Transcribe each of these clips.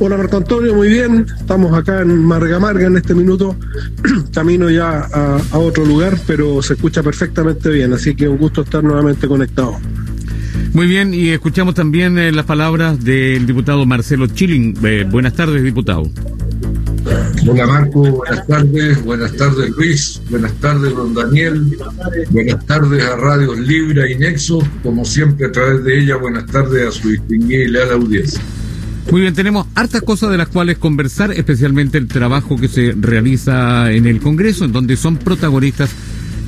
Hola Marco Antonio, muy bien. Estamos acá en Marga Marga en este minuto. Camino ya a, otro lugar, pero se escucha perfectamente bien, así que un gusto estar nuevamente conectado. Muy bien, y escuchamos también eh, las palabras del diputado Marcelo Chilling. Eh, buenas tardes, diputado. Hola Marco, buenas tardes, buenas tardes Luis, buenas tardes don Daniel, buenas tardes a Radios Libra y Nexo, como siempre a través de ella, buenas tardes a su distinguida y leal audiencia. Muy bien, tenemos hartas cosas de las cuales conversar, especialmente el trabajo que se realiza en el Congreso, en donde son protagonistas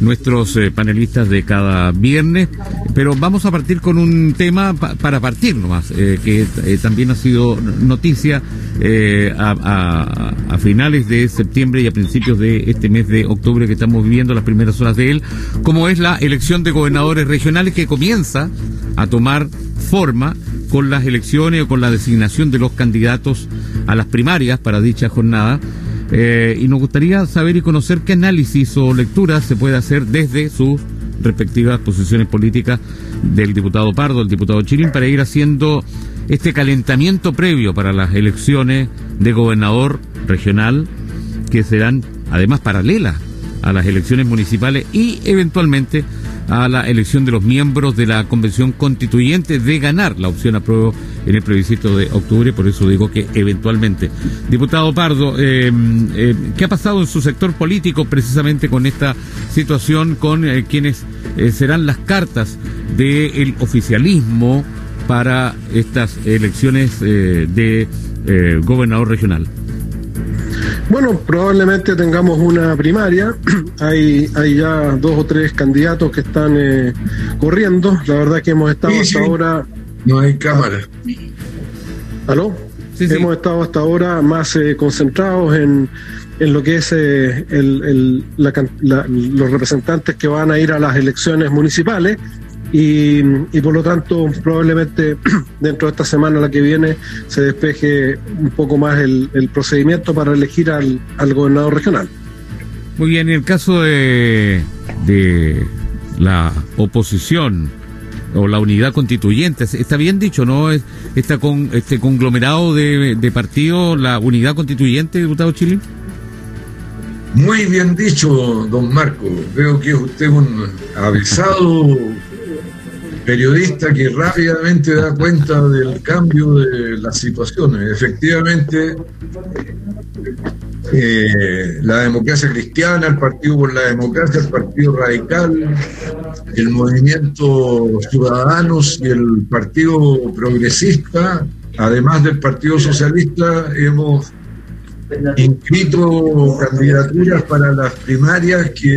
nuestros eh, panelistas de cada viernes, pero vamos a partir con un tema para partir nomás, eh, que eh, también ha sido noticia a, a, finales de septiembre y a principios de este mes de octubre que estamos viviendo las primeras horas de él, como es la elección de gobernadores regionales que comienza a tomar forma con las elecciones o con la designación de los candidatos a las primarias para dicha jornada. Eh, y nos gustaría saber y conocer qué análisis o lecturas se puede hacer desde sus respectivas posiciones políticas del diputado Pardo, del diputado Chilín, para ir haciendo este calentamiento previo para las elecciones de gobernador regional que serán además paralelas a las elecciones municipales y eventualmente a la elección de los miembros de la convención constituyente de ganar la opción a prueba en el plebiscito de octubre, por eso digo que eventualmente. Diputado Pardo, eh, eh, ¿qué ha pasado en su sector político precisamente con esta situación, con eh, quienes serán las cartas del oficialismo para estas elecciones de gobernador regional? Bueno, probablemente tengamos una primaria. hay, hay ya dos o tres candidatos que están eh, corriendo. La verdad que hemos estado hasta ahora. No hay cámara. ¿Aló? Hemos estado hasta ahora más eh, concentrados en, en lo que es eh, el, los representantes que van a ir a las elecciones municipales y, por lo tanto probablemente dentro de esta semana la que viene se despeje un poco más el, procedimiento para elegir al, gobernador regional. Muy bien, en el caso de, de la oposición o la unidad constituyente, está bien dicho, ¿no? Está con este conglomerado de, de partidos, la unidad constituyente, diputado Chile. Muy bien dicho, don Marco. Veo que usted es un avisado periodista que rápidamente da cuenta del cambio de las situaciones. Efectivamente, eh, la democracia cristiana, el Partido por la Democracia, el Partido Radical, el Movimiento Ciudadanos y el Partido Progresista, además del Partido Socialista, hemos inscrito candidaturas para las primarias que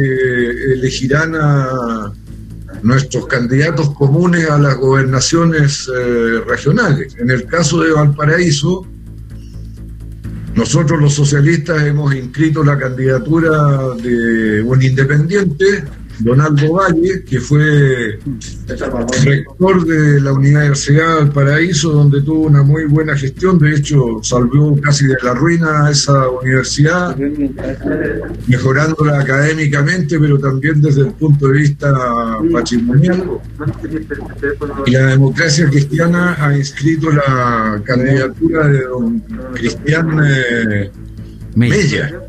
elegirán a nuestros candidatos comunes a las gobernaciones eh, regionales. En el caso de Valparaíso, nosotros los socialistas hemos inscrito la candidatura de un independiente Donaldo Valle, que fue rector de la Universidad del Paraíso, donde tuvo una muy buena gestión, de hecho salvó casi de la ruina a esa universidad, mejorándola académicamente, pero también desde el punto de vista patrimonial. Y la democracia cristiana ha inscrito la candidatura de don Cristian eh, Mella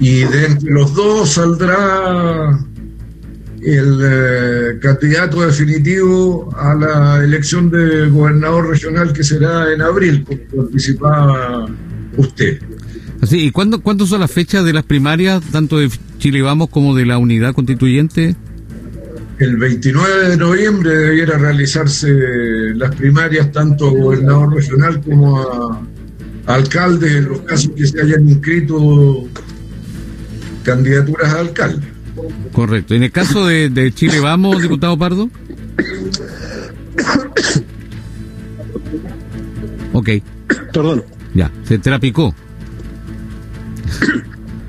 y de entre los dos saldrá el eh, candidato definitivo a la elección de gobernador regional que será en abril, como participaba usted. Así, ¿y cuándo, cuándo son las fechas de las primarias, tanto de Chile Vamos como de la unidad constituyente? El 29 de noviembre debiera realizarse las primarias tanto a gobernador regional como a alcalde en los casos que se hayan inscrito candidaturas a alcalde. Correcto. En el caso de, Chile Vamos, diputado Pardo. Ok. Perdón. Ya, se trapicó.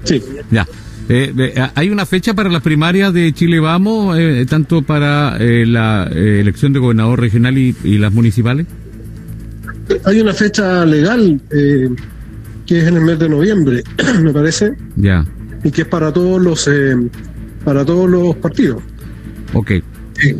Sí. Ya. Eh, eh, ¿Hay una fecha para las primarias de Chile Vamos, eh, tanto para la elección de gobernador regional y, y, las municipales? Hay una fecha legal que es en el mes de noviembre, me parece. Ya y que es para todos los eh, para todos los partidos. Ok. Sí,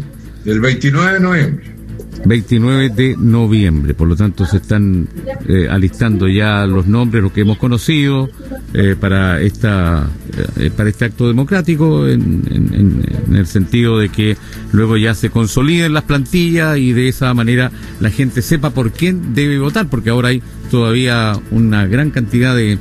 el 29 de noviembre. 29 de noviembre. Por lo tanto, se están eh, alistando ya los nombres, los que hemos conocido, eh, para esta eh, para este acto democrático, en, en, el sentido de que luego ya se consoliden las plantillas y de esa manera la gente sepa por quién debe votar, porque ahora hay todavía una gran cantidad de,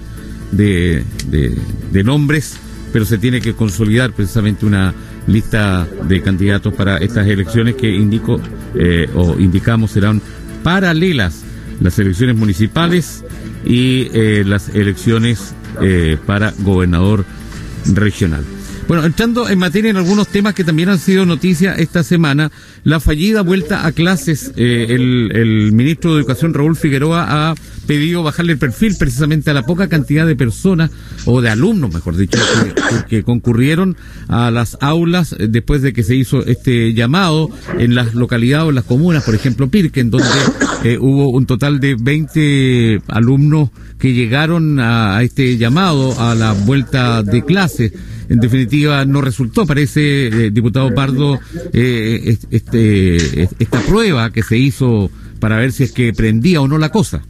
de, de nombres, pero se tiene que consolidar precisamente una lista de candidatos para estas elecciones que indico eh, o indicamos serán paralelas las elecciones municipales y eh, las elecciones eh, para gobernador regional. Bueno, entrando en materia en algunos temas que también han sido noticia esta semana, la fallida vuelta a clases, eh, el, ministro de Educación Raúl Figueroa ha pedido bajarle el perfil precisamente a la poca cantidad de personas, o de alumnos, mejor dicho, que, concurrieron a las aulas eh, después de que se hizo este llamado en las localidades o en las comunas, por ejemplo, Pirque, donde eh, hubo un total de 20 alumnos que llegaron a, a este llamado a la vuelta de clases en definitiva no resultó. Parece, eh, diputado Pardo, eh, este, esta prueba que se hizo para ver si es que prendía o no la cosa.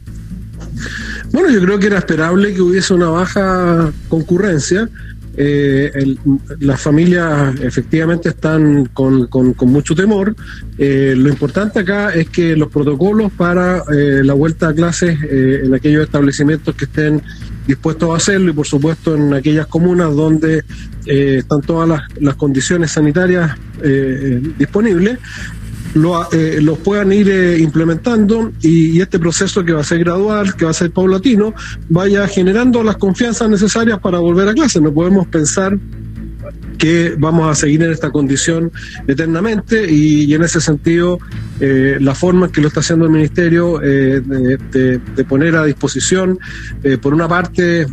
Bueno, yo creo que era esperable que hubiese una baja concurrencia. Eh, las familias efectivamente están con, con, mucho temor. lo importante acá es que los protocolos para la vuelta a clases en aquellos establecimientos que estén dispuestos a hacerlo y por supuesto en aquellas comunas donde eh, están todas las, condiciones sanitarias eh, disponibles, lo, eh, los puedan ir implementando y, este proceso que va a ser gradual, que va a ser paulatino, vaya generando las confianzas necesarias para volver a clase. No podemos pensar que vamos a seguir en esta condición eternamente y, en ese sentido eh, la forma en que lo está haciendo el Ministerio eh, de, poner a disposición, eh, por una parte,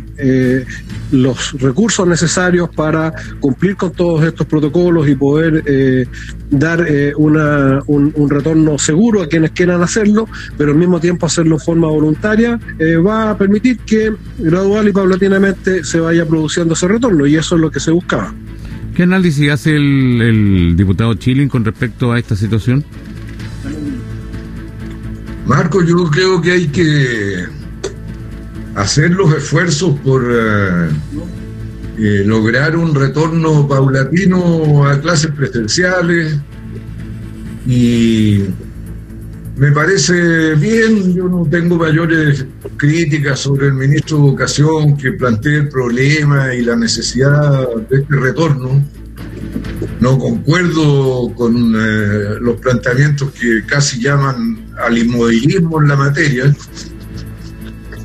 los recursos necesarios para cumplir con todos estos protocolos y poder dar una, un, un, retorno seguro a quienes quieran hacerlo, pero al mismo tiempo hacerlo en forma voluntaria, va a permitir que gradual y paulatinamente se vaya produciendo ese retorno y eso es lo que se buscaba. ¿Qué análisis hace el, diputado Chilin con respecto a esta situación? Marco, yo creo que hay que hacer los esfuerzos por eh, eh, lograr un retorno paulatino a clases presenciales y me parece bien, yo no tengo mayores críticas sobre el ministro de Educación que plantee el problema y la necesidad de este retorno. No concuerdo con eh, los planteamientos que casi llaman al inmovilismo en la materia.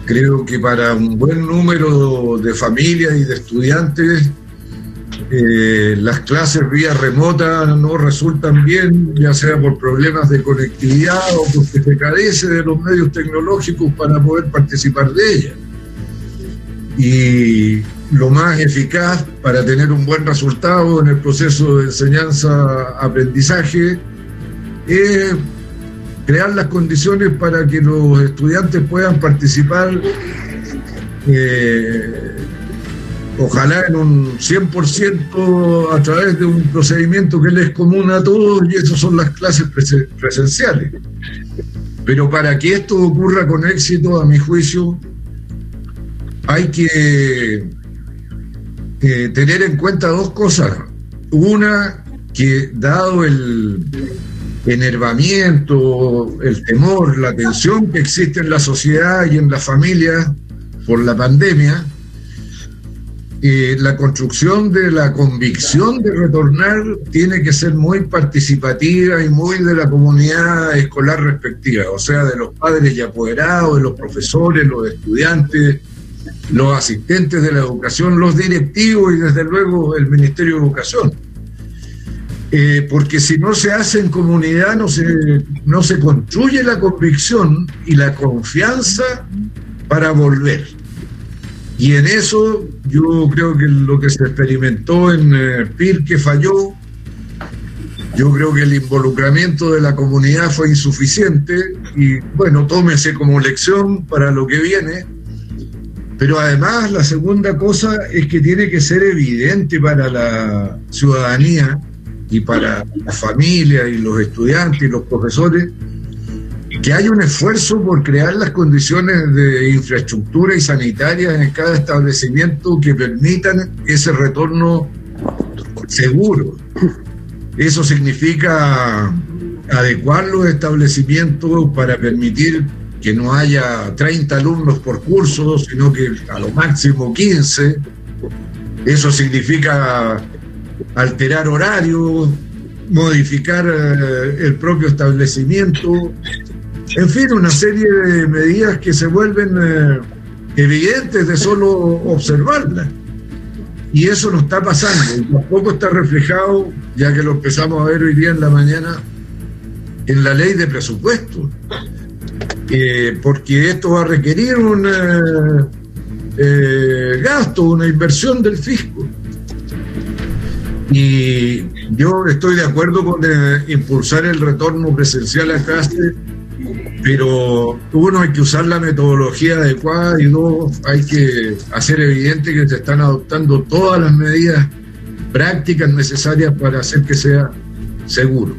Creo que para un buen número de familias y de estudiantes eh, las clases vía remota no resultan bien, ya sea por problemas de conectividad o porque se carece de los medios tecnológicos para poder participar de ellas. Y lo más eficaz para tener un buen resultado en el proceso de enseñanza-aprendizaje es crear las condiciones para que los estudiantes puedan participar eh, ojalá en un 100% a través de un procedimiento que les es común a todos y eso son las clases presenciales. Pero para que esto ocurra con éxito, a mi juicio, hay que eh, tener en cuenta dos cosas. Una, que dado el enervamiento, el temor, la tensión que existe en la sociedad y en la familia por la pandemia, la construcción de la convicción de retornar tiene que ser muy participativa y muy de la comunidad escolar respectiva, o sea, de los padres y apoderados, de los profesores, los estudiantes, los asistentes de la educación, los directivos y desde luego el Ministerio de Educación. Eh, porque si no se hace en comunidad, no se, no se construye la convicción y la confianza para volver. Y en eso yo creo que lo que se experimentó en eh, PIR que falló, yo creo que el involucramiento de la comunidad fue insuficiente y bueno, tómese como lección para lo que viene. Pero además la segunda cosa es que tiene que ser evidente para la ciudadanía y para la familia y los estudiantes y los profesores que hay un esfuerzo por crear las condiciones de infraestructura y sanitaria en cada establecimiento que permitan ese retorno seguro. Eso significa adecuar los establecimientos para permitir que no haya 30 alumnos por curso, sino que a lo máximo 15. Eso significa alterar horarios, modificar eh, el propio establecimiento, en fin, una serie de medidas que se vuelven eh, evidentes de solo observarlas. Y eso no está pasando, y tampoco está reflejado, ya que lo empezamos a ver hoy día en la mañana, en la ley de presupuesto. Eh, porque esto va a requerir un eh, gasto, una inversión del fisco. Y yo estoy de acuerdo con impulsar el retorno presencial a clase pero uno hay que usar la metodología adecuada y dos hay que hacer evidente que se están adoptando todas las medidas prácticas necesarias para hacer que sea seguro.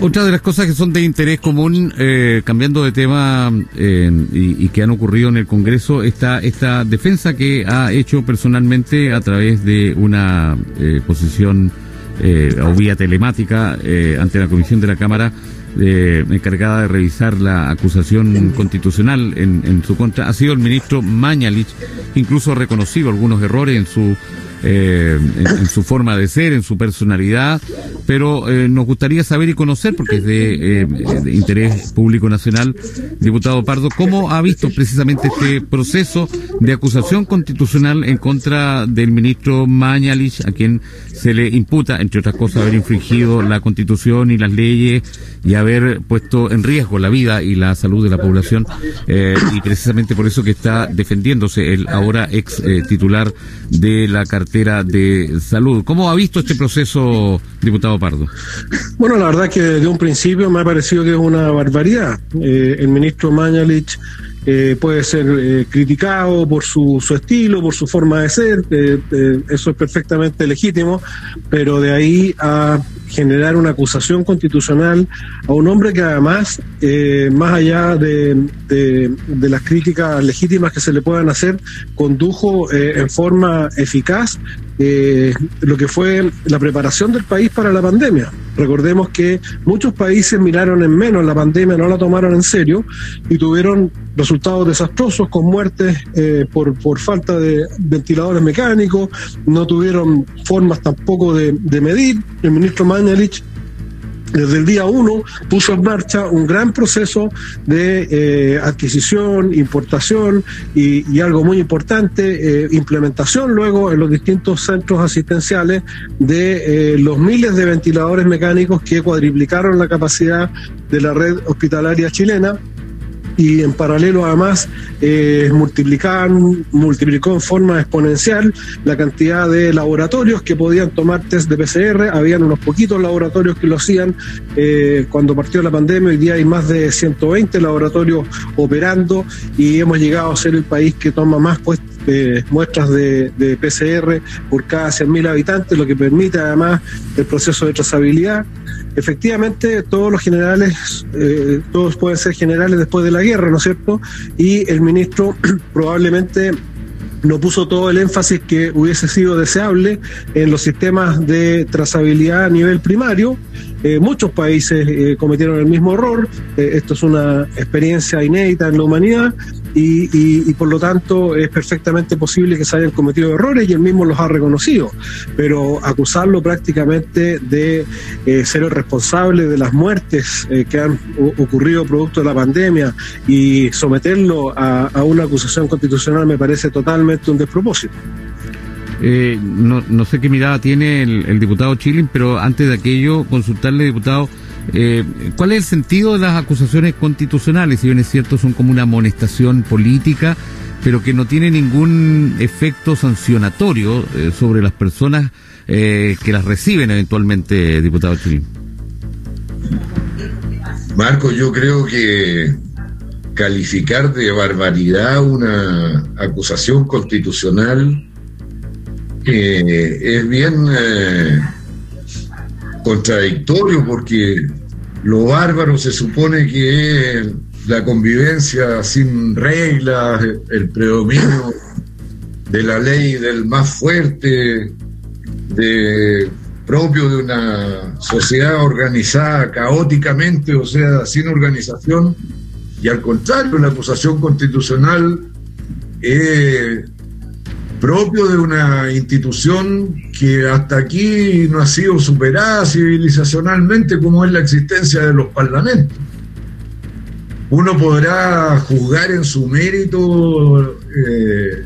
Otra de las cosas que son de interés común, eh, cambiando de tema y, que han ocurrido en el Congreso, está esta defensa que ha hecho personalmente a través de una eh, posición eh, o vía telemática ante la Comisión de la Cámara encargada de revisar la acusación constitucional en, en, su contra ha sido el ministro Mañalich, incluso ha reconocido algunos errores en su eh, en, su forma de ser, en su personalidad, pero eh, nos gustaría saber y conocer, porque es de, de, interés público nacional, diputado Pardo, cómo ha visto precisamente este proceso de acusación constitucional en contra del ministro Mañalich, a quien se le imputa, entre otras cosas, haber infringido la constitución y las leyes y haber puesto en riesgo la vida y la salud de la población, eh, y precisamente por eso que está defendiéndose el ahora ex eh, titular de la cartera de salud. ¿Cómo ha visto este proceso, diputado Pardo? Bueno, la verdad que desde un principio me ha parecido que es una barbaridad. Eh, el ministro Mañalich eh, puede ser eh, criticado por su, su, estilo, por su forma de ser, eh, eso es perfectamente legítimo, pero de ahí a generar una acusación constitucional a un hombre que además, más allá de, de, las críticas legítimas que se le puedan hacer, condujo en forma eficaz lo que fue la preparación del país para la pandemia. Recordemos que muchos países miraron en menos la pandemia, no la tomaron en serio y tuvieron resultados desastrosos con muertes eh, por, por falta de ventiladores mecánicos, no tuvieron formas tampoco de, de medir. El ministro Mañalich desde el día uno puso en marcha un gran proceso de eh, adquisición, importación y, algo muy importante, eh, implementación luego en los distintos centros asistenciales de eh, los miles de ventiladores mecánicos que cuadriplicaron la capacidad de la red hospitalaria chilena y en paralelo además eh, multiplicaban, multiplicó en forma exponencial la cantidad de laboratorios que podían tomar test de PCR. Habían unos poquitos laboratorios que lo hacían eh, cuando partió la pandemia. Hoy día hay más de 120 laboratorios operando y hemos llegado a ser el país que toma más eh, muestras de, de, PCR por cada 100.000 habitantes, lo que permite además el proceso de trazabilidad efectivamente todos los generales, eh, todos pueden ser generales después de la guerra, ¿no es cierto? Y el ministro probablemente no puso todo el énfasis que hubiese sido deseable en los sistemas de trazabilidad a nivel primario. Eh, muchos países eh, cometieron el mismo error. Eh, esto es una experiencia inédita en la humanidad y, y, por lo tanto es perfectamente posible que se hayan cometido errores y él mismo los ha reconocido. Pero acusarlo prácticamente de ser el responsable de las muertes que han ocurrido producto de la pandemia y someterlo a, una acusación constitucional me parece totalmente un despropósito. Eh, no, no, sé qué mirada tiene el, diputado Chilin, pero antes de aquello, consultarle, diputado, eh, ¿cuál es el sentido de las acusaciones constitucionales? Si bien es cierto, son como una amonestación política, pero que no tiene ningún efecto sancionatorio eh, sobre las personas que las reciben eventualmente, diputado Chilin. Marco, yo creo que calificar de barbaridad una acusación constitucional eh, es bien eh, contradictorio porque lo bárbaro se supone que es la convivencia sin reglas, el predominio de la ley del más fuerte, de, propio de una sociedad organizada caóticamente, o sea, sin organización, y al contrario, la acusación constitucional es propio de una institución que hasta aquí no ha sido superada civilizacionalmente como es la existencia de los parlamentos. Uno podrá juzgar en su mérito eh,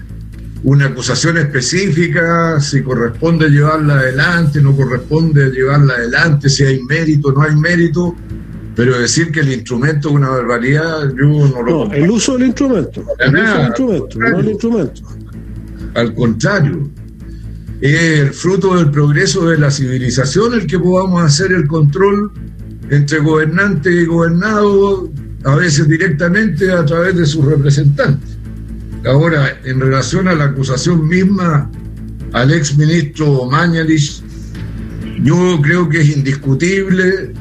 una acusación específica, si corresponde llevarla adelante, no corresponde llevarla adelante, si hay mérito, no hay mérito, pero decir que el instrumento es una barbaridad, yo no lo... No, el uso del instrumento. El uso del instrumento, no el instrumento. Al contrario, es el fruto del progreso de la civilización el que podamos hacer el control entre gobernante y gobernado, a veces directamente a través de sus representantes. Ahora, en relación a la acusación misma al ex ministro Mañalich, yo creo que es indiscutible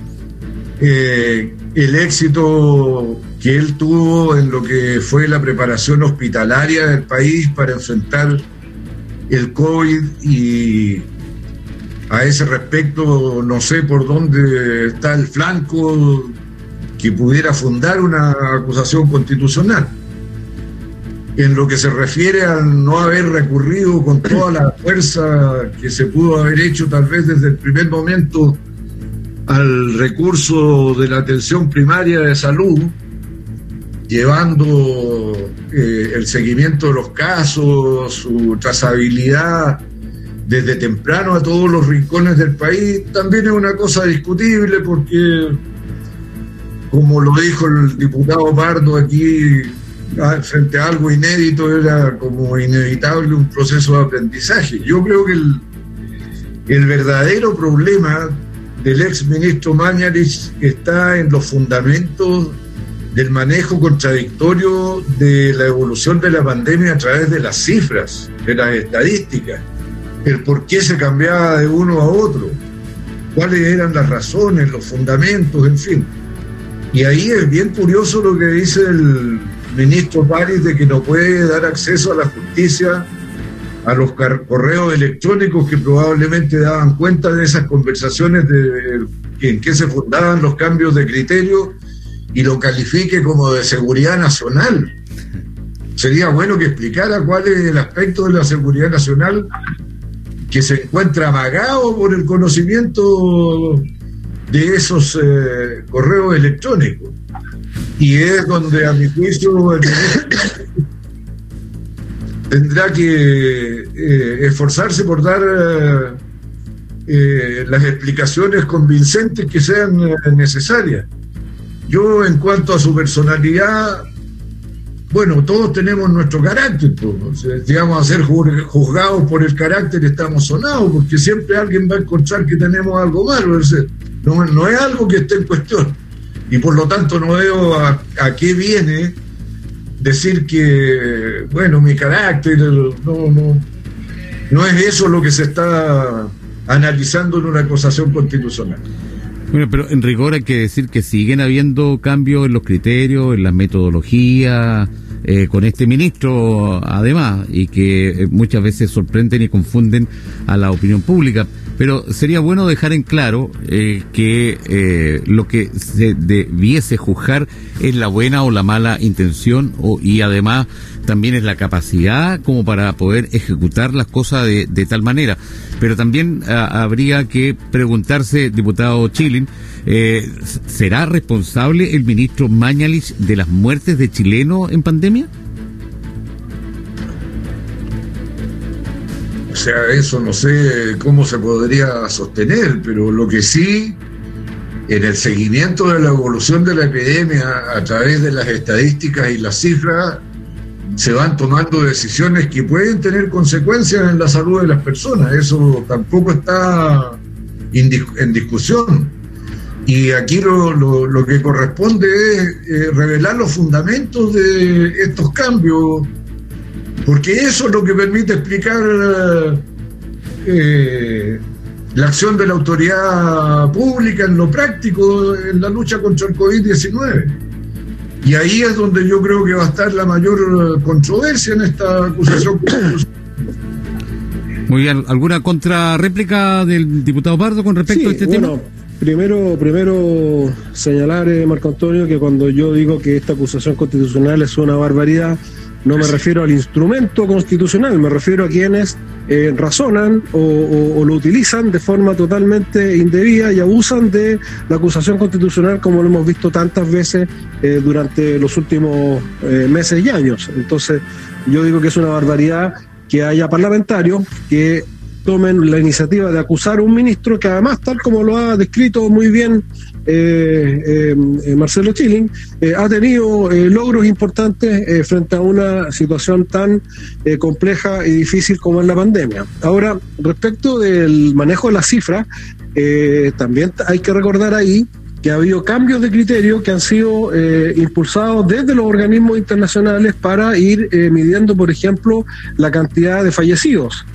eh, el éxito que él tuvo en lo que fue la preparación hospitalaria del país para enfrentar el COVID y a ese respecto no sé por dónde está el flanco que pudiera fundar una acusación constitucional. En lo que se refiere al no haber recurrido con toda la fuerza que se pudo haber hecho tal vez desde el primer momento al recurso de la atención primaria de salud, llevando eh, el seguimiento de los casos, su trazabilidad desde temprano a todos los rincones del país, también es una cosa discutible porque, como lo dijo el diputado Pardo aquí Ah, frente a algo inédito era como inevitable un proceso de aprendizaje. Yo creo que el, verdadero problema del ex ministro Mañalich está en los fundamentos del manejo contradictorio de la evolución de la pandemia a través de las cifras, de las estadísticas, el por qué se cambiaba de uno a otro, cuáles eran las razones, los fundamentos, en fin. Y ahí es bien curioso lo que dice el ministro París de que no puede dar acceso a la justicia a los correos electrónicos que probablemente daban cuenta de esas conversaciones de en qué se fundaban los cambios de criterio y lo califique como de seguridad nacional. Sería bueno que explicara cuál es el aspecto de la seguridad nacional que se encuentra amagado por el conocimiento de esos eh, correos electrónicos y es donde a mi juicio tendrá que eh, esforzarse por dar eh, eh, las explicaciones convincentes que sean necesarias. Yo en cuanto a su personalidad, bueno, todos tenemos nuestro carácter, vamos a ser juzgados por el carácter estamos sonados, porque siempre alguien va a encontrar que tenemos algo malo, no, no es algo que esté en cuestión. Y por lo tanto no veo a, qué viene decir que, bueno, mi carácter, no es eso lo que se está analizando en una acusación constitucional. Bueno, pero en rigor hay que decir que siguen habiendo cambios en los criterios, en la metodología, eh, con este ministro además, y que eh, muchas veces sorprenden y confunden a la opinión pública. Pero sería bueno dejar en claro eh, que eh, lo que se debiese juzgar es la buena o la mala intención o, y además también es la capacidad como para poder ejecutar las cosas de, de tal manera. Pero también ah, habría que preguntarse, diputado Chilin, eh, ¿será responsable el ministro Mañalich de las muertes de chilenos en pandemia? Sea, eso no sé cómo se podría sostener, pero lo que sí, en el seguimiento de la evolución de la epidemia a través de las estadísticas y las cifras, se van tomando decisiones que pueden tener consecuencias en la salud de las personas. Eso tampoco está en discusión. Y aquí lo, que corresponde es eh, revelar los fundamentos de estos cambios porque eso es lo que permite explicar eh, la acción de la autoridad pública en lo práctico en la lucha contra el COVID-19. Y ahí es donde yo creo que va a estar la mayor controversia en esta acusación. Muy bien, ¿alguna contrarréplica del diputado Pardo con respecto a este tema? Primero, primero señalar, eh, Marco Antonio, que cuando yo digo que esta acusación constitucional es una barbaridad, no me refiero al instrumento constitucional, me refiero a quienes eh, razonan o, lo utilizan de forma totalmente indebida y abusan de la acusación constitucional como lo hemos visto tantas veces eh, durante los últimos eh, meses y años. Entonces, yo digo que es una barbaridad que haya parlamentarios que tomen la iniciativa de acusar a un ministro que además, tal como lo ha descrito muy bien eh, eh, eh, Marcelo Chilling, ha tenido logros importantes frente a una situación tan compleja y difícil como es la pandemia. Ahora, respecto del manejo de las cifras, también hay que recordar ahí que ha habido cambios de criterio que han sido impulsados desde los organismos internacionales para ir midiendo, por ejemplo, la cantidad de fallecidos.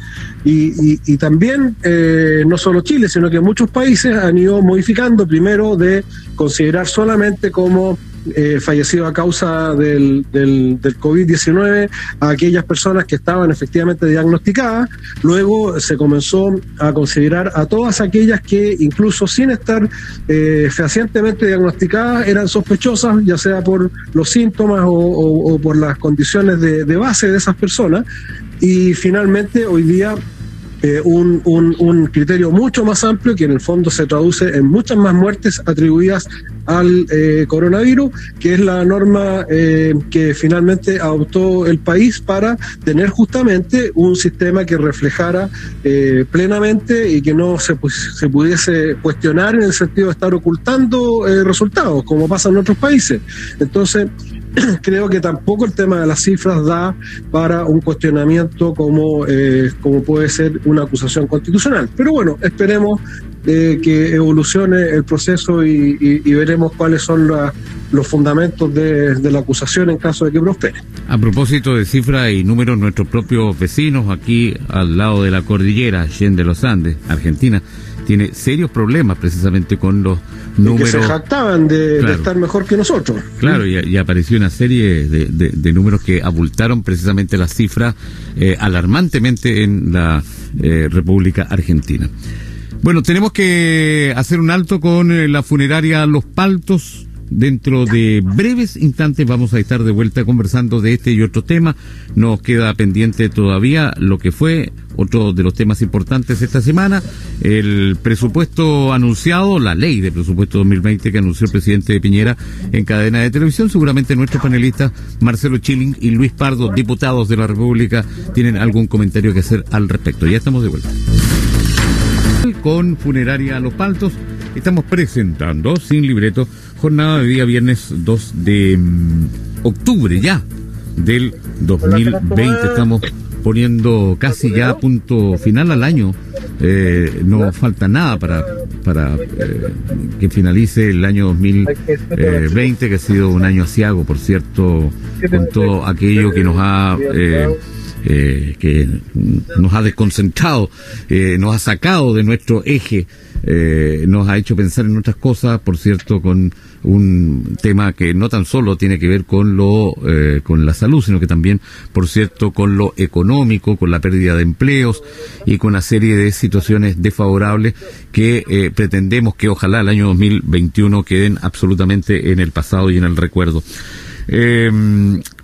Y, también, eh, no solo Chile, sino que muchos países han ido modificando, primero de considerar solamente como eh, fallecido a causa del, del, del COVID-19 a aquellas personas que estaban efectivamente diagnosticadas. Luego se comenzó a considerar a todas aquellas que incluso sin estar eh, fehacientemente diagnosticadas eran sospechosas, ya sea por los síntomas o, por las condiciones de base de esas personas. Y finalmente hoy día eh, un, un, criterio mucho más amplio que en el fondo se traduce en muchas más muertes atribuidas al eh, coronavirus, que es la norma eh, que finalmente adoptó el país para tener justamente un sistema que reflejara plenamente y que no se, se pudiese cuestionar en el sentido de estar ocultando resultados, como pasa en otros países. Entonces, creo que tampoco el tema de las cifras da para un cuestionamiento como, eh, como puede ser una acusación constitucional. Pero bueno, esperemos eh, que evolucione el proceso y, veremos cuáles son los fundamentos de, la acusación en caso de que prospere. A propósito de cifras y números, nuestros propios vecinos aquí al lado de la cordillera, de los Andes, Argentina, tiene serios problemas precisamente con los números. que se jactaban de, estar mejor que nosotros. Claro, y, apareció una serie de, números que abultaron precisamente las cifras eh, alarmantemente en la eh, República Argentina. Bueno, tenemos que hacer un alto con eh, la funeraria Los Paltos. Dentro de breves instantes vamos a estar de vuelta conversando de este y otro tema. Nos queda pendiente todavía lo que fue otro de los temas importantes esta semana, el presupuesto anunciado, la ley de presupuesto 2020 que anunció el presidente Piñera en cadena de televisión. Seguramente nuestros panelistas Marcelo Chilling y Luis Pardo, diputados de la República, tienen algún comentario que hacer al respecto. Ya estamos de vuelta. Con Funeraria Los Paltos estamos presentando sin libreto jornada de día viernes 2 de mm, octubre ya del 2020. Estamos poniendo casi ya punto final al año. Eh, no falta nada para, para eh, que finalice el año 2020, que ha sido un año asiago, por cierto, con todo aquello que nos ha... Eh, eh, que nos ha desconcentrado, eh, nos ha sacado de nuestro eje, eh, nos ha hecho pensar en otras cosas, por cierto, con un tema que no tan solo tiene que ver con lo con la salud, sino que también, por cierto, con lo económico, con la pérdida de empleos y con una serie de situaciones desfavorables que pretendemos que ojalá el año 2021 queden absolutamente en el pasado y en el recuerdo. Eh,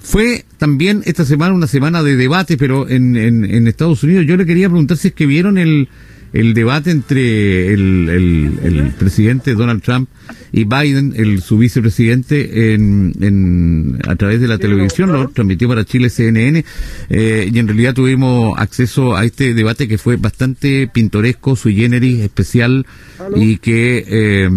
fue también esta semana una semana de debate, pero en, en, Estados Unidos yo le quería preguntar si es que vieron el, el debate entre el, el, presidente Donald Trump y Biden, el su vicepresidente, en, en, a través de la televisión, lo transmitió para Chile CNN, eh, y en realidad tuvimos acceso a este debate que fue bastante pintoresco, sui generis, especial, y que eh,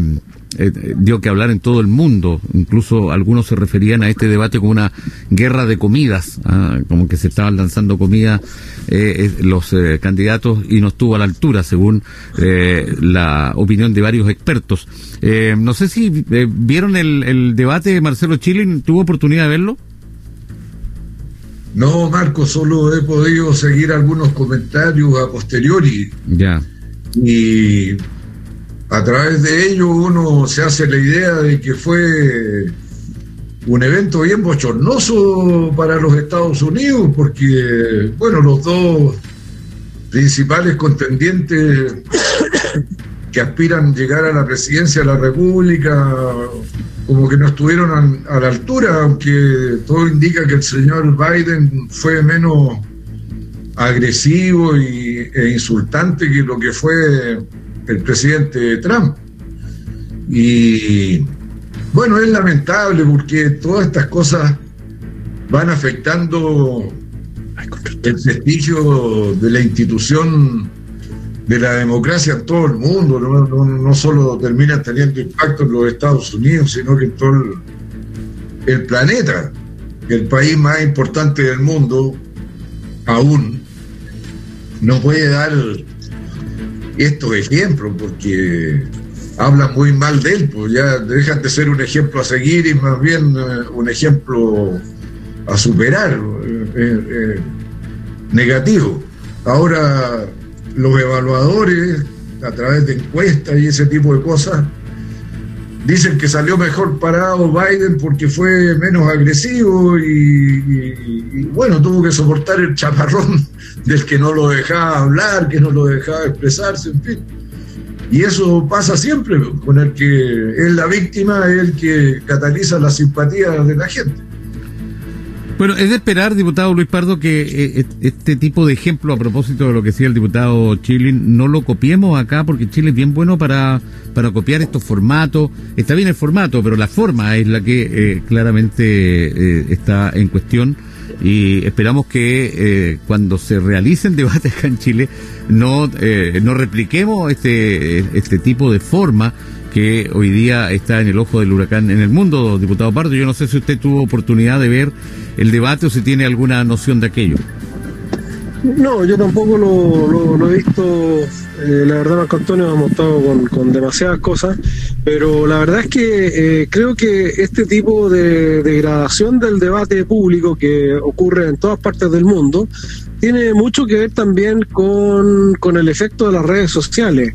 eh, dio que hablar en todo el mundo. Incluso algunos se referían a este debate como una guerra de comidas, ah, como que se estaban lanzando comida eh, los eh, candidatos y no estuvo a la altura, según la opinión de varios expertos. no sé si vieron el, el debate, Marcelo Chile, ¿tuvo oportunidad de verlo? No, Marco, solo he podido seguir algunos comentarios a posteriori. Ya. Y a través de ello uno se hace la idea de que fue un evento bien bochornoso para los Estados Unidos, porque, bueno, los dos principales contendientes que aspiran llegar a la presidencia de la República, como que no estuvieron a, la altura, aunque todo indica que el señor Biden fue menos agresivo y, e insultante que lo que fue el presidente Trump. Y bueno, es lamentable porque todas estas cosas van afectando el prestigio de la institución de la democracia en todo el mundo, no, no, solo termina teniendo impacto en los Estados Unidos, sino que en todo el, planeta. El país más importante del mundo, aún, no puede dar estos ejemplos porque hablan muy mal de él, pues ya dejan de ser un ejemplo a seguir y más bien eh, un ejemplo a superar, eh, eh, negativo. Ahora los evaluadores, a través de encuestas y ese tipo de cosas, dicen que salió mejor parado Biden porque fue menos agresivo y, bueno, tuvo que soportar el chaparrón del que no lo dejaba hablar, que no lo dejaba expresarse, en fin. Y eso pasa siempre, con el que es la víctima, es el que cataliza la simpatía de la gente. Bueno, es de esperar, diputado Luis Pardo, que eh, este tipo de ejemplo a propósito de lo que decía el diputado Chile, no lo copiemos acá, porque Chile es bien bueno para, para copiar estos formatos. Está bien el formato, pero la forma es la que eh, claramente eh, está en cuestión. Y esperamos que cuando se realicen debates acá en Chile, no, no repliquemos este, este tipo de forma que hoy día está en el ojo del huracán en el mundo, diputado Pardo. Yo no sé si usted tuvo oportunidad de ver el debate o si tiene alguna noción de aquello. No, yo tampoco lo, he visto. Eh, la verdad, Marco Antonio, hemos estado con, demasiadas cosas, pero la verdad es que eh, creo que este tipo de degradación del debate público que ocurre en todas partes del mundo tiene mucho que ver también con, con el efecto de las redes sociales.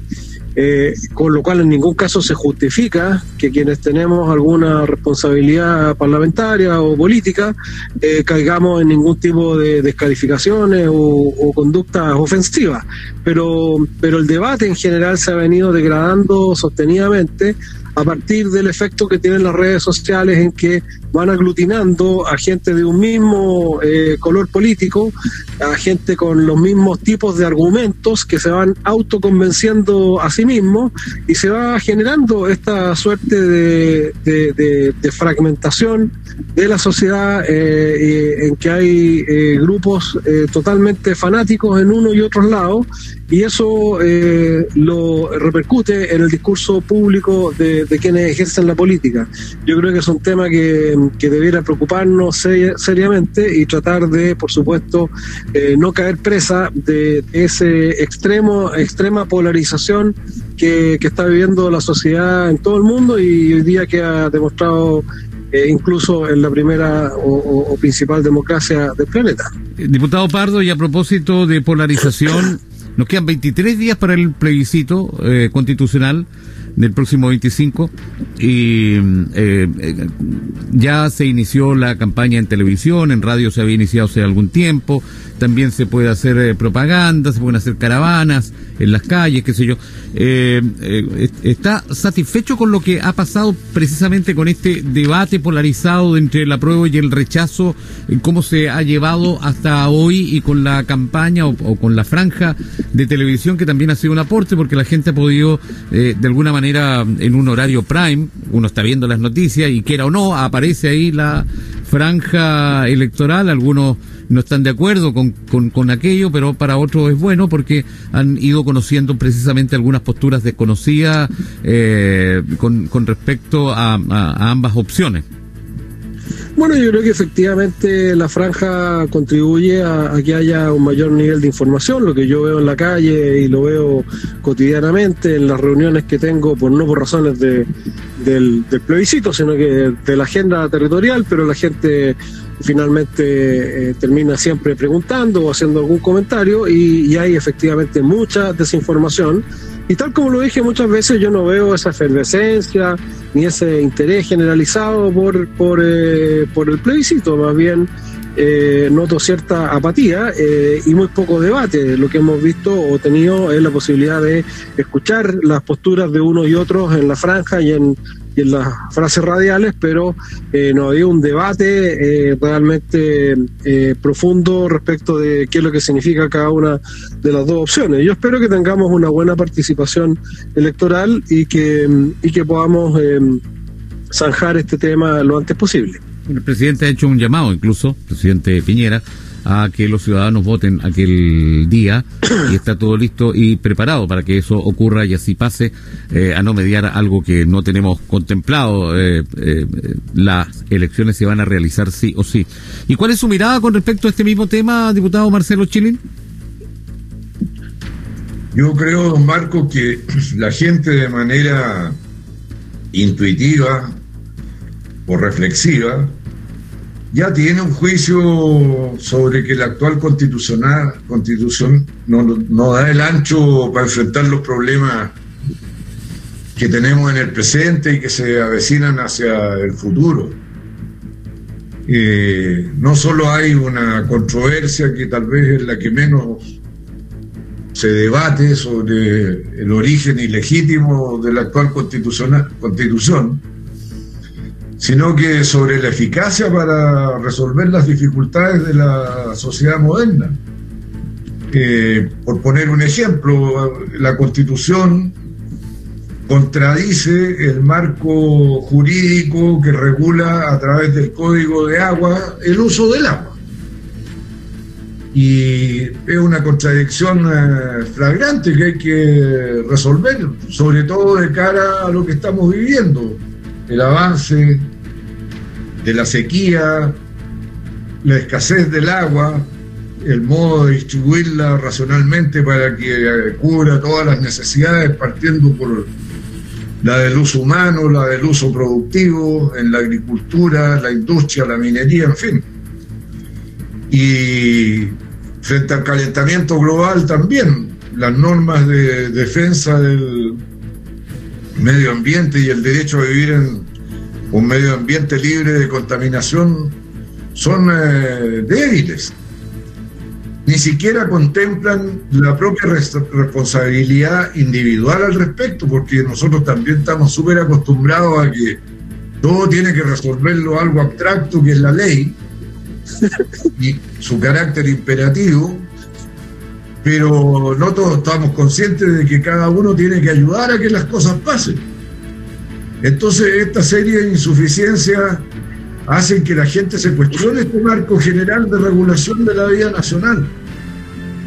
Eh, con lo cual en ningún caso se justifica que quienes tenemos alguna responsabilidad parlamentaria o política eh, caigamos en ningún tipo de descalificaciones o, o, conductas ofensivas. Pero, pero el debate en general se ha venido degradando sostenidamente a partir del efecto que tienen las redes sociales en que van aglutinando a gente de un mismo eh, color político, a gente con los mismos tipos de argumentos que se van autoconvenciendo a sí mismos y se va generando esta suerte de, de, fragmentación de la sociedad eh, en que hay eh, grupos totalmente fanáticos en uno y otros lados y eso lo repercute en el discurso público de, de quienes ejercen la política. Yo creo que es un tema que que debiera preocuparnos seriamente y tratar de, por supuesto, eh, no caer presa de ese extremo, extrema polarización que, está viviendo la sociedad en todo el mundo y hoy día que ha demostrado eh, incluso en la primera o, principal democracia del planeta. Diputado Pardo, y a propósito de polarización, nos quedan 23 días para el plebiscito eh, constitucional del próximo 25 y eh, eh, ya se inició la campaña en televisión, en radio se había iniciado hace algún tiempo, también se puede hacer eh, propaganda, se pueden hacer caravanas en las calles, qué sé yo. ¿Está satisfecho con lo que ha pasado precisamente con este debate polarizado entre el apruebo y el rechazo, cómo se ha llevado hasta hoy y con la campaña o, con la franja de televisión que también ha sido un aporte porque la gente ha podido de alguna manera en un horario prime, uno está viendo las noticias y quiera o no, aparece ahí la franja electoral, algunos no están de acuerdo con, con, aquello, pero para otros es bueno porque han ido conociendo precisamente algunas posturas desconocidas eh, con, con respecto a ambas opciones. Bueno, yo creo que efectivamente la franja contribuye a, que haya un mayor nivel de información, lo que yo veo en la calle y lo veo cotidianamente en las reuniones que tengo, por no por razones de, del, plebiscito, sino que de la agenda territorial, pero la gente finalmente eh, termina siempre preguntando o haciendo algún comentario y, hay efectivamente mucha desinformación. Y tal como lo dije muchas veces, yo no veo esa efervescencia ni ese interés generalizado por, por, eh, por el plebiscito, más bien eh, noto cierta apatía eh, y muy poco debate. Lo que hemos visto o tenido es la posibilidad de escuchar las posturas de unos y otros en la franja y en, en las frases radiales, pero eh, no había un debate eh, realmente profundo respecto de qué es lo que significa cada una de las dos opciones. Yo espero que tengamos una buena participación electoral y que, y que podamos zanjar este tema lo antes posible. El presidente ha hecho un llamado, incluso, presidente Piñera, a que los ciudadanos voten aquel día y está todo listo y preparado para que eso ocurra y así pase eh, a no mediar algo que no tenemos contemplado. Eh, eh, las elecciones se van a realizar sí o sí. ¿Y cuál es su mirada con respecto a este mismo tema, diputado Marcelo Chilin? Yo creo, don Marco, que la gente de manera intuitiva, o reflexiva, ya tiene un juicio sobre que la actual constitucional, constitución no, da el ancho para enfrentar los problemas que tenemos en el presente y que se avecinan hacia el futuro. Eh, no solo hay una controversia que tal vez es la que menos se debate sobre el origen ilegítimo de la actual constitución, sino que sobre la eficacia para resolver las dificultades de la sociedad moderna. Eh, por poner un ejemplo, la Constitución contradice el marco jurídico que regula a través del Código de Agua el uso del agua. Y es una contradicción eh, flagrante que hay que resolver, sobre todo de cara a lo que estamos viviendo, el avance de la sequía, la escasez del agua, el modo de distribuirla racionalmente para que cubra todas las necesidades, partiendo por la del uso humano, la del uso productivo, en la agricultura, la industria, la minería, en fin. Y frente al calentamiento global también, las normas de defensa del medio ambiente y el derecho a vivir en un medio ambiente libre de contaminación son eh, débiles. Ni siquiera contemplan la propia responsabilidad individual al respecto, porque nosotros también estamos súper acostumbrados a que todo tiene que resolverlo algo abstracto que es la ley y su carácter imperativo, pero no todos estamos conscientes de que cada uno tiene que ayudar a que las cosas pasen. Entonces, esta serie de insuficiencias hacen que la gente se cuestione este marco general de regulación de la vida nacional.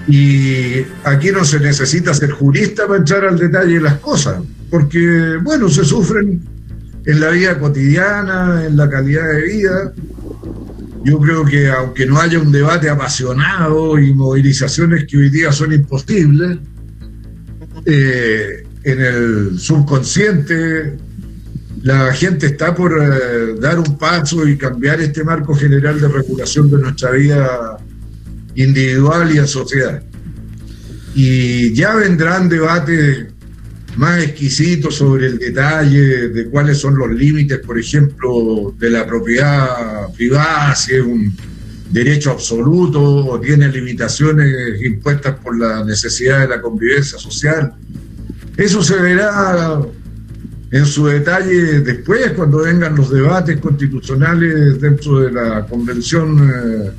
Y aquí no se necesita ser jurista para entrar al detalle de las cosas, porque, bueno, se sufren en la vida cotidiana, en la calidad de vida. Yo creo que aunque no haya un debate apasionado y movilizaciones que hoy día son imposibles, eh, en el subconsciente la gente está por eh, dar un paso y cambiar este marco general de regulación de nuestra vida individual y en sociedad. Y ya vendrán debates más exquisitos sobre el detalle de cuáles son los límites, por ejemplo, de la propiedad privada, si es un derecho absoluto o tiene limitaciones impuestas por la necesidad de la convivencia social. Eso se verá en su detalle después, cuando vengan los debates constitucionales dentro de la convención eh,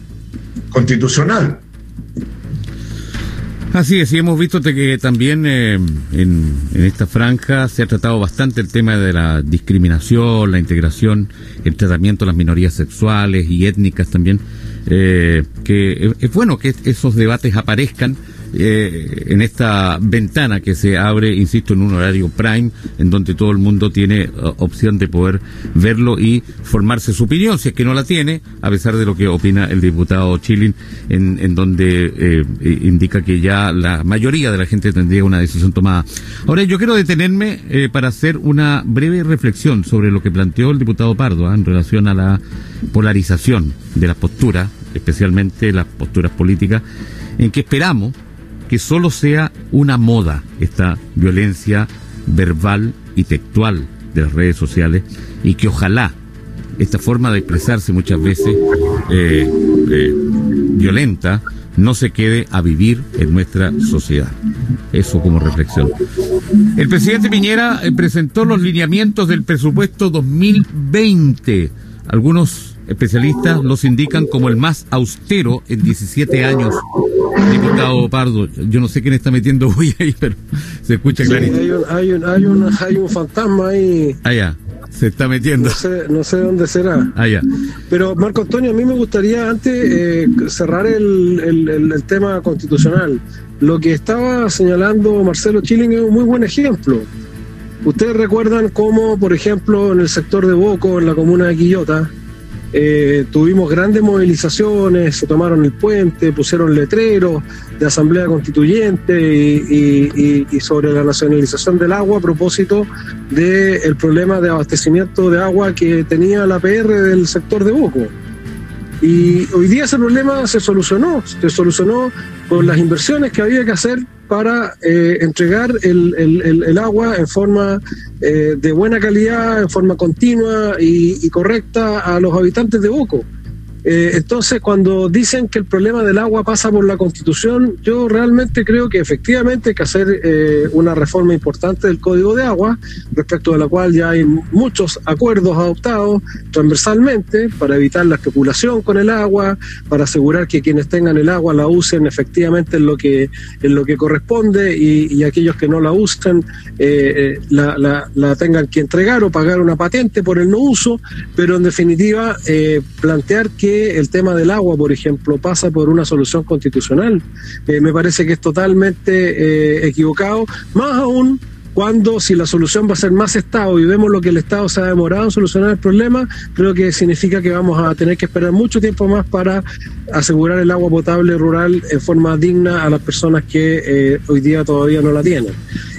constitucional. Así es, y hemos visto que también eh, en, esta franja se ha tratado bastante el tema de la discriminación, la integración, el tratamiento de las minorías sexuales y étnicas también, eh, que es bueno que esos debates aparezcan eh, en esta ventana que se abre, insisto, en un horario prime, en donde todo el mundo tiene eh, opción de poder verlo y formarse su opinión, si es que no la tiene, a pesar de lo que opina el diputado Chilin, en, en donde eh, indica que ya la mayoría de la gente tendría una decisión tomada. Ahora, yo quiero detenerme para hacer una breve reflexión sobre lo que planteó el diputado Pardo en relación a la polarización de las posturas, especialmente las posturas políticas, en que esperamos que solo sea una moda esta violencia verbal y textual de las redes sociales y que ojalá esta forma de expresarse muchas veces eh, eh, violenta no se quede a vivir en nuestra sociedad. Eso como reflexión. El presidente Piñera eh, presentó los lineamientos del presupuesto 2020. Algunos especialistas los indican como el más austero en 17 años. Diputado Pardo, yo no sé quién está metiendo bulla ahí, pero se escucha clarito. Hay un, hay, un, hay, un, fantasma ahí. Allá, se está metiendo. No sé, no sé dónde será. Allá. Pero Marco Antonio, a mí me gustaría antes eh, cerrar el, el, el, tema constitucional. Lo que estaba señalando Marcelo Chilling es un muy buen ejemplo. Ustedes recuerdan cómo, por ejemplo, en el sector de Boco, en la comuna de Quillota, eh, tuvimos grandes movilizaciones, se tomaron el puente, pusieron letreros de asamblea constituyente y, sobre la nacionalización del agua a propósito del problema de abastecimiento de agua que tenía la PR del sector de Boco. Y hoy día ese problema se solucionó, se solucionó con las inversiones que había que hacer para eh, entregar el, el, agua en forma eh, de buena calidad, en forma continua y, y correcta a los habitantes de Boco. Eh, entonces, cuando dicen que el problema del agua pasa por la Constitución, yo realmente creo que efectivamente hay que hacer eh, una reforma importante del Código de Agua, respecto de la cual ya hay muchos acuerdos adoptados transversalmente para evitar la especulación con el agua, para asegurar que quienes tengan el agua la usen efectivamente en lo que, en lo que corresponde y, aquellos que no la usen eh, la, la, tengan que entregar o pagar una patente por el no uso, pero en definitiva plantear que el tema del agua, por ejemplo, pasa por una solución constitucional. Eh, me parece que es totalmente eh, equivocado, más aún cuando si la solución va a ser más Estado y vemos lo que el Estado se ha demorado en solucionar el problema, creo que significa que vamos a tener que esperar mucho tiempo más para asegurar el agua potable rural en forma digna a las personas que eh, hoy día todavía no la tienen.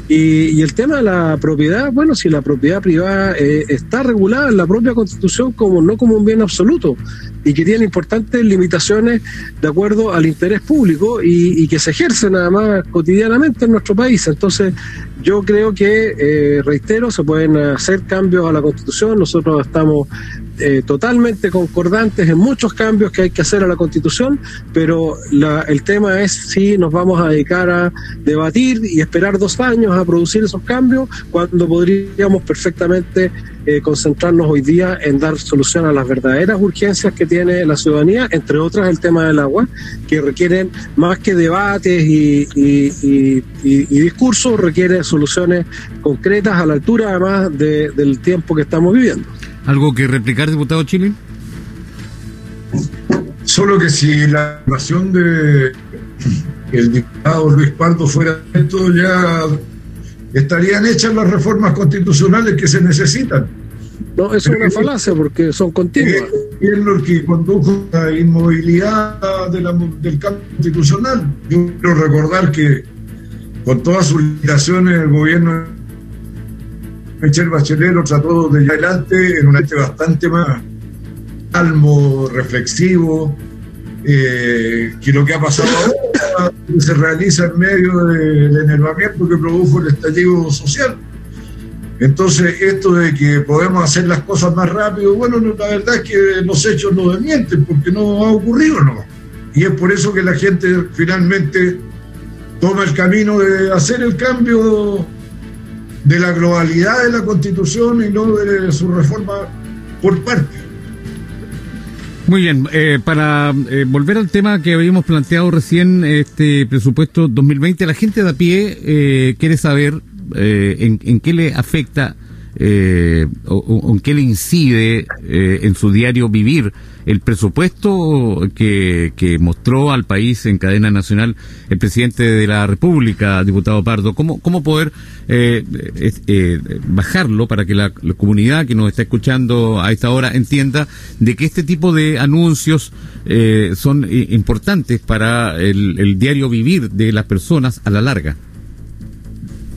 Y, el tema de la propiedad, bueno, si la propiedad privada eh, está regulada en la propia Constitución como no como un bien absoluto y que tiene importantes limitaciones de acuerdo al interés público y, y que se ejerce nada más cotidianamente en nuestro país. Entonces, yo creo que, eh, reitero, se pueden hacer cambios a la Constitución. Nosotros estamos eh, totalmente concordantes en muchos cambios que hay que hacer a la Constitución, pero el tema es si nos vamos a dedicar a debatir y esperar dos años a producir esos cambios, cuando podríamos perfectamente eh, concentrarnos hoy día en dar solución a las verdaderas urgencias que tiene la ciudadanía, entre otras el tema del agua, que requieren más que debates y, y, discursos, requiere soluciones concretas a la altura además del tiempo que estamos viviendo. ¿Algo que replicar, diputado Chile? Solo que si la nación de el diputado Luis Pardo fuera esto, ya estarían hechas las reformas constitucionales que se necesitan. No, eso es una falacia porque son continuas. Es lo que condujo a la inmovilidad del cambio constitucional. Yo quiero recordar que con todas sus limitaciones el gobierno Michelle Bachelet lo trató de adelante en un ente bastante más calmo, reflexivo, eh, que lo que ha pasado ahora se realiza en medio del enervamiento que produjo el estallido social. Entonces, esto de que podemos hacer las cosas más rápido, bueno, la verdad es que los hechos no desmienten, porque no ha ocurrido, ¿no? Y es por eso que la gente finalmente toma el camino de hacer el cambio de la globalidad de la Constitución y no de su reforma por parte. Muy bien, eh, para eh, volver al tema que habíamos planteado recién, este presupuesto 2020, la gente de a pie eh, quiere saber en, en, qué le afecta eh, o, en qué le incide eh, en su diario vivir el presupuesto que, mostró al país en cadena nacional el presidente de la República, diputado Pardo. ¿Cómo, cómo poder eh, eh bajarlo para que la, comunidad que nos está escuchando a esta hora entienda de que este tipo de anuncios eh, son importantes para el, el diario vivir de las personas a la larga?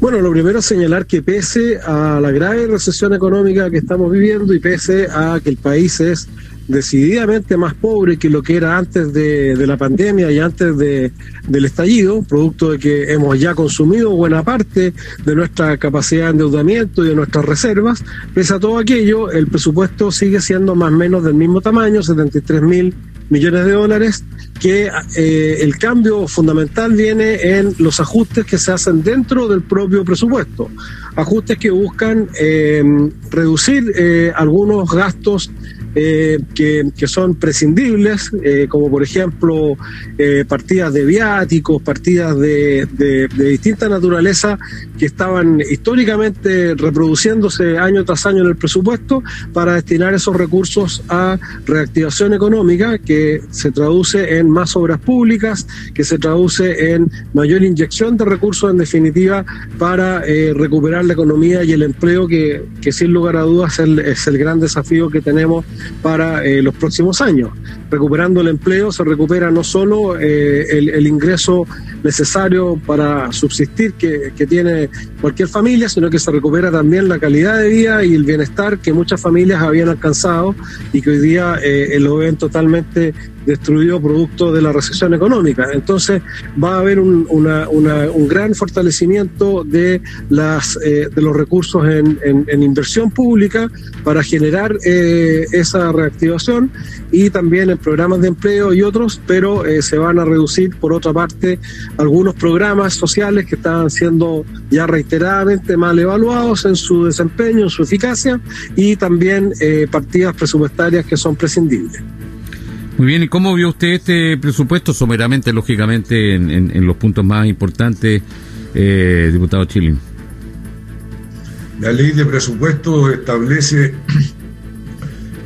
Bueno, lo primero es señalar que pese a la grave recesión económica que estamos viviendo y pese a que el país es decididamente más pobre que lo que era antes de, la pandemia y antes de, del estallido, producto de que hemos ya consumido buena parte de nuestra capacidad de endeudamiento y de nuestras reservas. Pese a todo aquello, el presupuesto sigue siendo más o menos del mismo tamaño, 73 mil millones de dólares, que eh, el cambio fundamental viene en los ajustes que se hacen dentro del propio presupuesto. Ajustes que buscan eh, reducir eh, algunos gastos eh, que, son prescindibles, eh, como por ejemplo eh, partidas de viáticos, partidas de, de, distinta naturaleza que estaban históricamente reproduciéndose año tras año en el presupuesto para destinar esos recursos a reactivación económica que se traduce en más obras públicas, que se traduce en mayor inyección de recursos en definitiva para recuperar la economía y el empleo que, que sin lugar a dudas es el, es el gran desafío que tenemos para eh, los próximos años. Recuperando el empleo se recupera no solo eh, el, ingreso necesario para subsistir que, tiene cualquier familia, sino que se recupera también la calidad de vida y el bienestar que muchas familias habían alcanzado y que hoy día eh, lo ven totalmente destruido producto de la recesión económica. Entonces va a haber un, un gran fortalecimiento de, las, eh, de los recursos en, en, inversión pública para generar eh, esa reactivación y también en programas de empleo y otros, pero eh, se van a reducir por otra parte algunos programas sociales que estaban siendo ya reiteradamente mal evaluados en su desempeño, en su eficacia y también partidas presupuestarias que son prescindibles. Muy bien, ¿y cómo vio usted este presupuesto? Someramente, lógicamente, en, los puntos más importantes, eh, diputado Chilin. La ley de presupuesto establece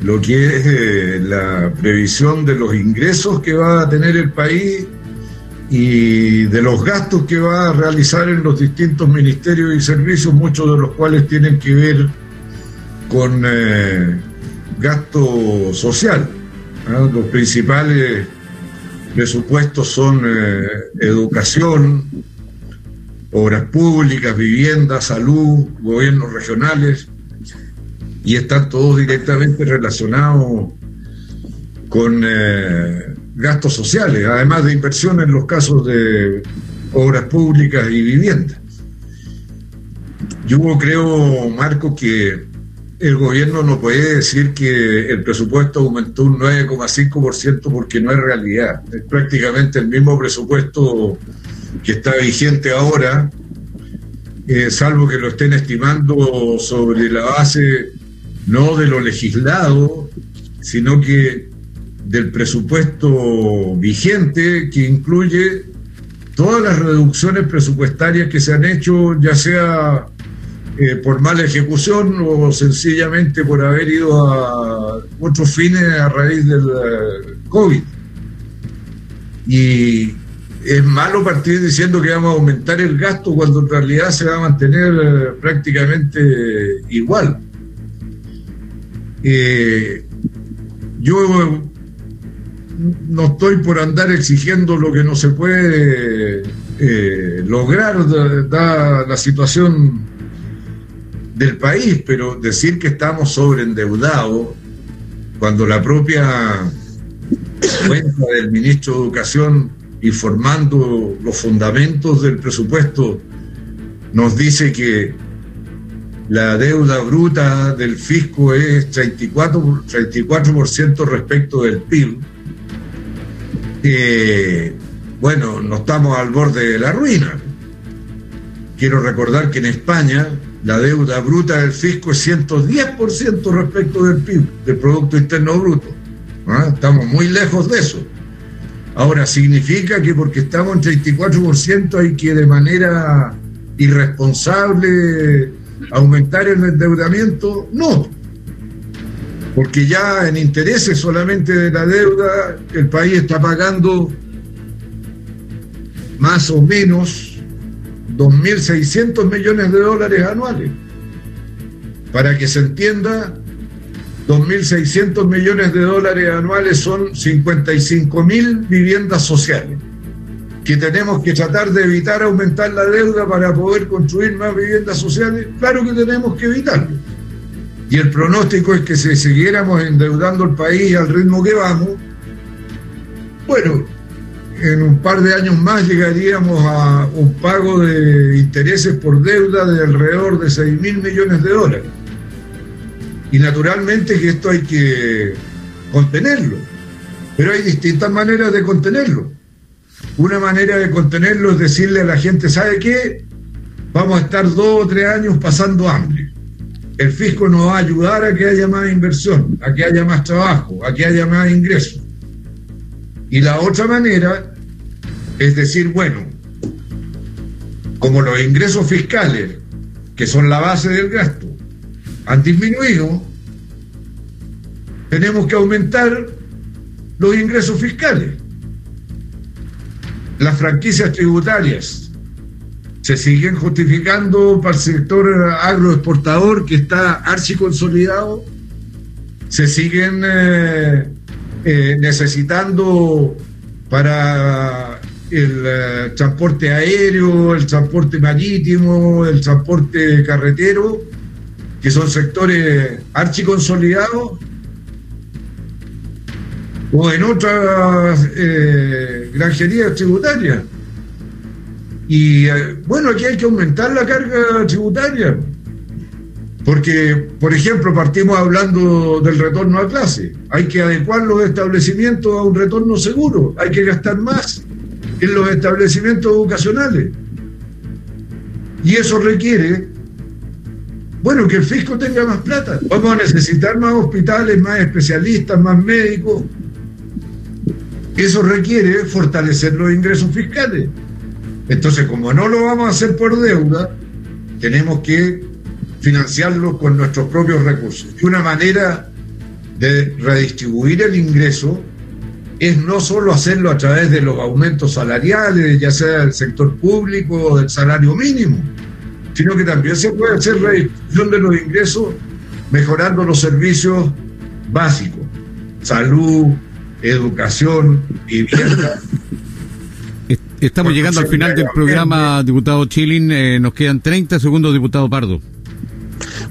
lo que es eh, la previsión de los ingresos que va a tener el país y de los gastos que va a realizar en los distintos ministerios y servicios, muchos de los cuales tienen que ver con eh, gasto social. Los principales presupuestos son eh, educación, obras públicas, vivienda, salud, gobiernos regionales, y están todos directamente relacionados con eh, gastos sociales, además de inversión en los casos de obras públicas y vivienda. Yo creo, Marco, que el gobierno no puede decir que el presupuesto aumentó un 9,5% porque no es realidad. Es prácticamente el mismo presupuesto que está vigente ahora, eh, salvo que lo estén estimando sobre la base no de lo legislado, sino que del presupuesto vigente que incluye todas las reducciones presupuestarias que se han hecho, ya sea eh, por mala ejecución o sencillamente por haber ido a otros fines a raíz del eh, COVID. Y es malo partir diciendo que vamos a aumentar el gasto cuando en realidad se va a mantener eh, prácticamente igual. yo no estoy por andar exigiendo lo que no se puede lograr, dada la situación del país, pero decir que estamos sobreendeudados cuando la propia cuenta del ministro de Educación informando los fundamentos del presupuesto nos dice que la deuda bruta del fisco es 34%, 34 respecto del PIB. Eh, bueno, no estamos al borde de la ruina. Quiero recordar que en España la deuda bruta del fisco es 110% respecto del PIB, del Producto Interno Bruto. ¿ah? Estamos muy lejos de eso. Ahora, significa que porque estamos en 34% hay que de manera irresponsable aumentar el endeudamiento, no. Porque ya en intereses solamente de la deuda, el país está pagando más o menos 2.600 millones de dólares anuales. Para que se entienda, 2.600 millones de dólares anuales son 55.000 viviendas sociales, que tenemos que tratar de evitar aumentar la deuda para poder construir más viviendas sociales. Claro que tenemos que evitarlo. Y el pronóstico es que si siguiéramos endeudando el país al ritmo que vamos, bueno, en un par de años más llegaríamos a un pago de intereses por deuda de alrededor de 6 mil millones de dólares. Y naturalmente que esto hay que contenerlo, pero hay distintas maneras de contenerlo. Una manera de contenerlo es decirle a la gente, ¿sabe qué? Vamos a estar dos o tres años pasando hambre. El fisco nos va a ayudar a que haya más inversión, a que haya más trabajo, a que haya más ingresos. Y la otra manera es decir, bueno, como los ingresos fiscales, que son la base del gasto, han disminuido, tenemos que aumentar los ingresos fiscales. Las franquicias tributarias se siguen justificando para el sector agroexportador que está archiconsolidado, se siguen eh, eh, necesitando para el eh, transporte aéreo, el transporte marítimo, el transporte carretero, que son sectores archiconsolidados, o en otras eh, granjerías tributarias. Y bueno, aquí hay que aumentar la carga tributaria, porque, por ejemplo, partimos hablando del retorno a clase. Hay que adecuar los establecimientos a un retorno seguro, hay que gastar más en los establecimientos educacionales. Y eso requiere, bueno, que el fisco tenga más plata. Vamos a necesitar más hospitales, más especialistas, más médicos. Eso requiere fortalecer los ingresos fiscales. Entonces, como no lo vamos a hacer por deuda, tenemos que financiarlo con nuestros propios recursos. Y una manera de redistribuir el ingreso es no solo hacerlo a través de los aumentos salariales, ya sea del sector público o del salario mínimo, sino que también se puede hacer redistribución de los ingresos mejorando los servicios básicos, salud, educación, vivienda. Estamos llegando al final del programa, diputado Chilin. Eh, nos quedan 30 segundos, diputado Pardo.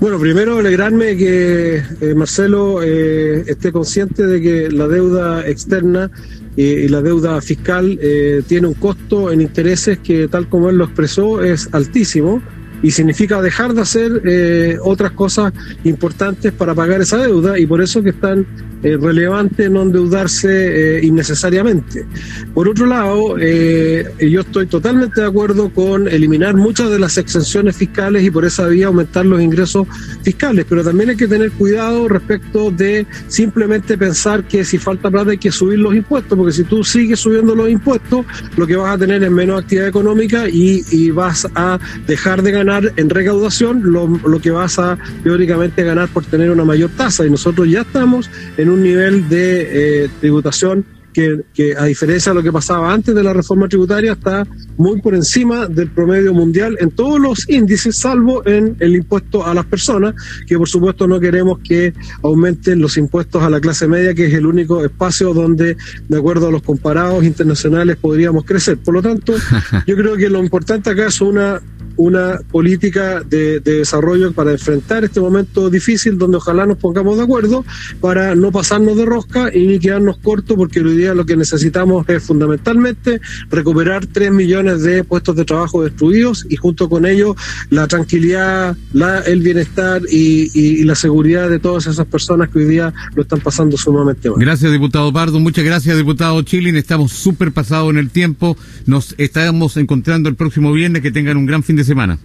Bueno, primero alegrarme que eh, Marcelo eh, esté consciente de que la deuda externa y la deuda fiscal eh, tiene un costo en intereses que, tal como él lo expresó, es altísimo y significa dejar de hacer eh, otras cosas importantes para pagar esa deuda y por eso que es tan eh, relevante no endeudarse eh, innecesariamente. Por otro lado, yo estoy totalmente de acuerdo con eliminar muchas de las exenciones fiscales y por esa vía aumentar los ingresos fiscales, pero también hay que tener cuidado respecto de simplemente pensar que si falta plata hay que subir los impuestos, porque si tú sigues subiendo los impuestos, lo que vas a tener es menos actividad económica y, y vas a dejar de ganar en recaudación lo, lo, que vas a teóricamente ganar por tener una mayor tasa. Y nosotros ya estamos en un nivel de eh, tributación que, que, a diferencia de lo que pasaba antes de la reforma tributaria, está muy por encima del promedio mundial en todos los índices, salvo en el impuesto a las personas, que por supuesto no queremos que aumenten los impuestos a la clase media, que es el único espacio donde, de acuerdo a los comparados internacionales, podríamos crecer. Por lo tanto, yo creo que lo importante acá es una una política de, de, desarrollo para enfrentar este momento difícil donde ojalá nos pongamos de acuerdo para no pasarnos de rosca y ni quedarnos cortos porque hoy día lo que necesitamos es fundamentalmente recuperar 3 millones de puestos de trabajo destruidos y junto con ello la tranquilidad, la, el bienestar y, y, la seguridad de todas esas personas que hoy día lo están pasando sumamente mal. Gracias, diputado Pardo. Muchas gracias, diputado Chilin. Estamos súper pasados en el tiempo. Nos estamos encontrando el próximo viernes. Que tengan un gran fin de semana.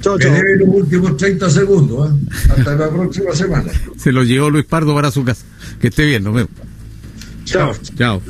Chau, chau. los últimos 30 segundos, ¿eh? hasta la próxima semana. Se lo llevó Luis Pardo para su casa. Que esté bien, nos vemos. Chao. Chao.